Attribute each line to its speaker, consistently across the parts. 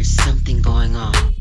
Speaker 1: there's something going on.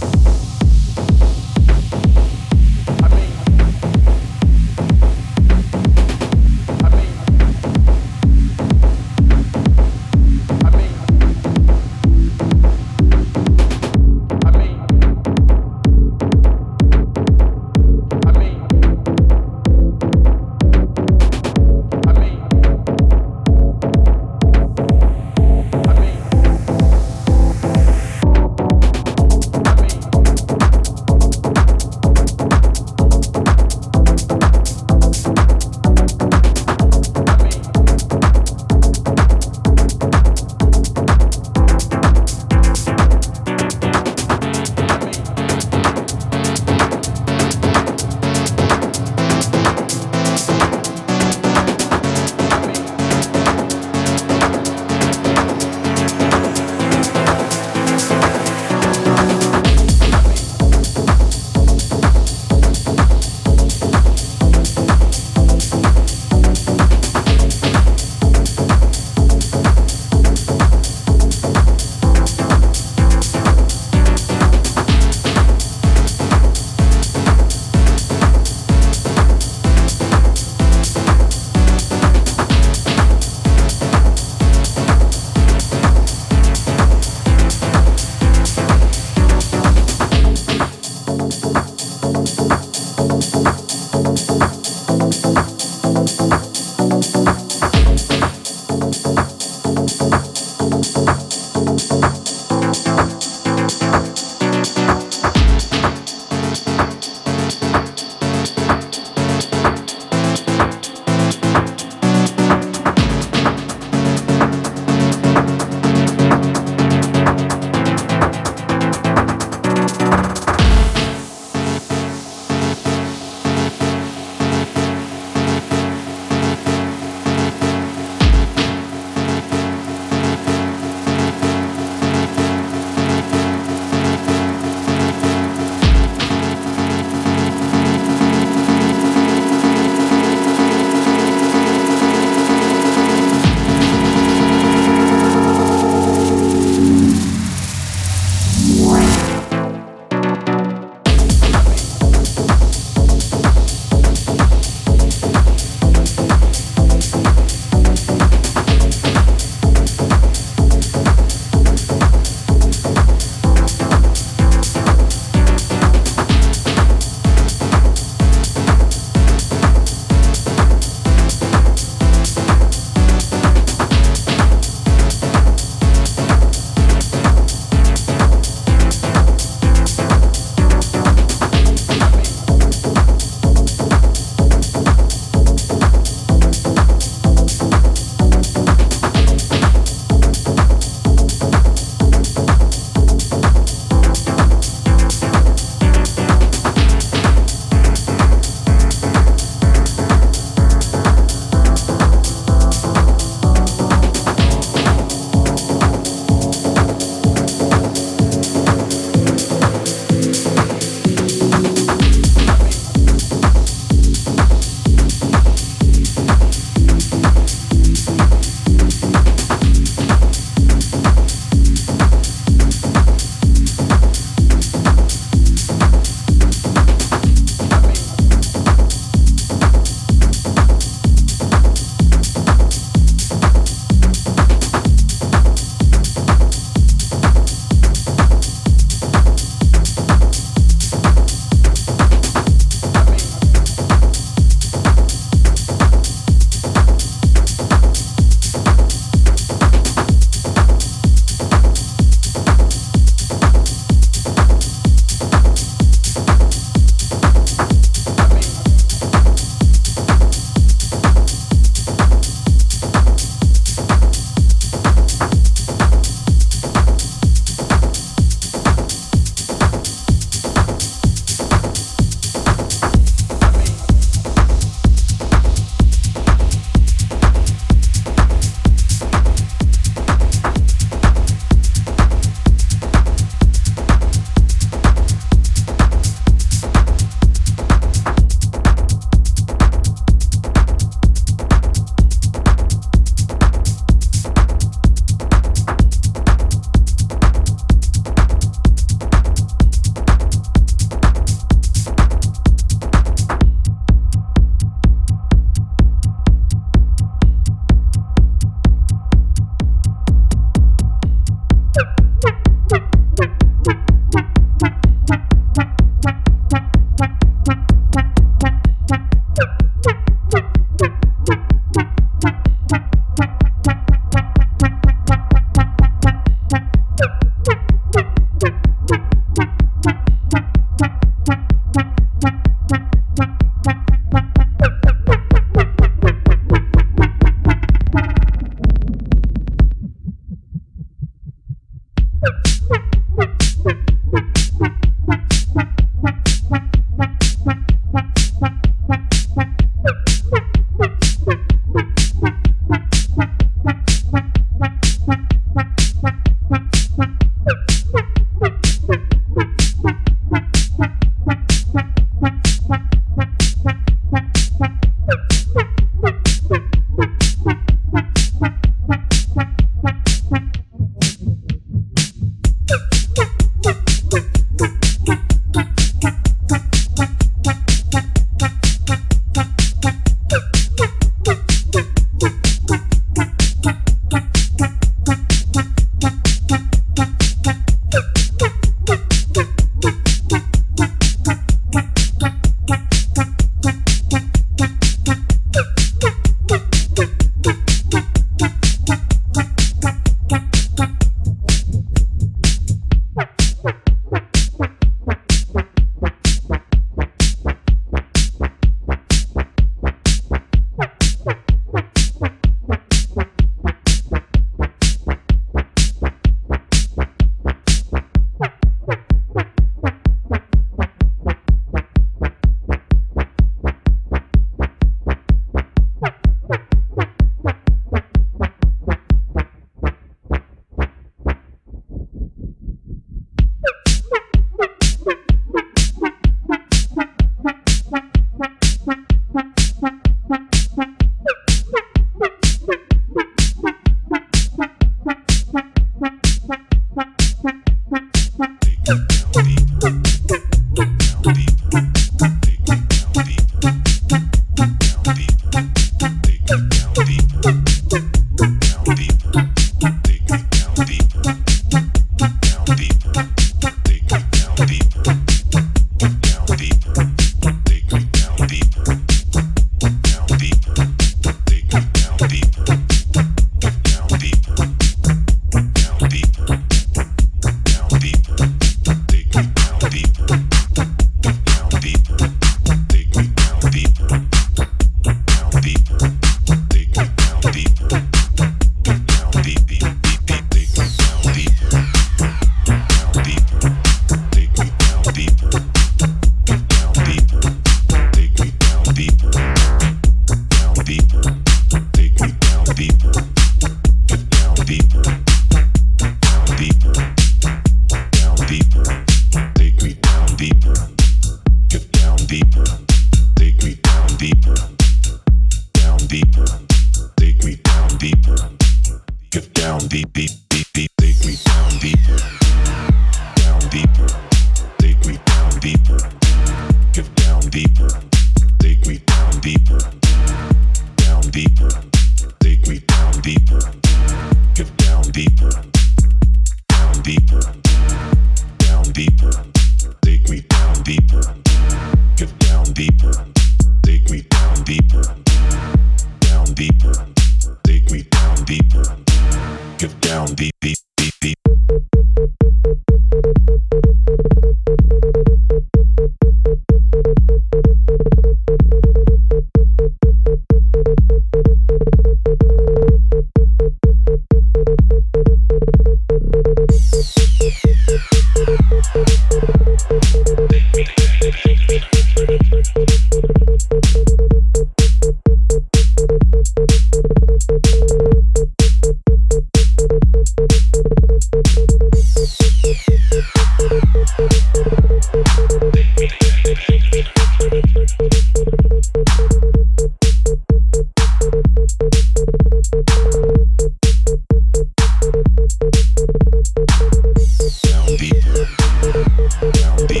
Speaker 2: The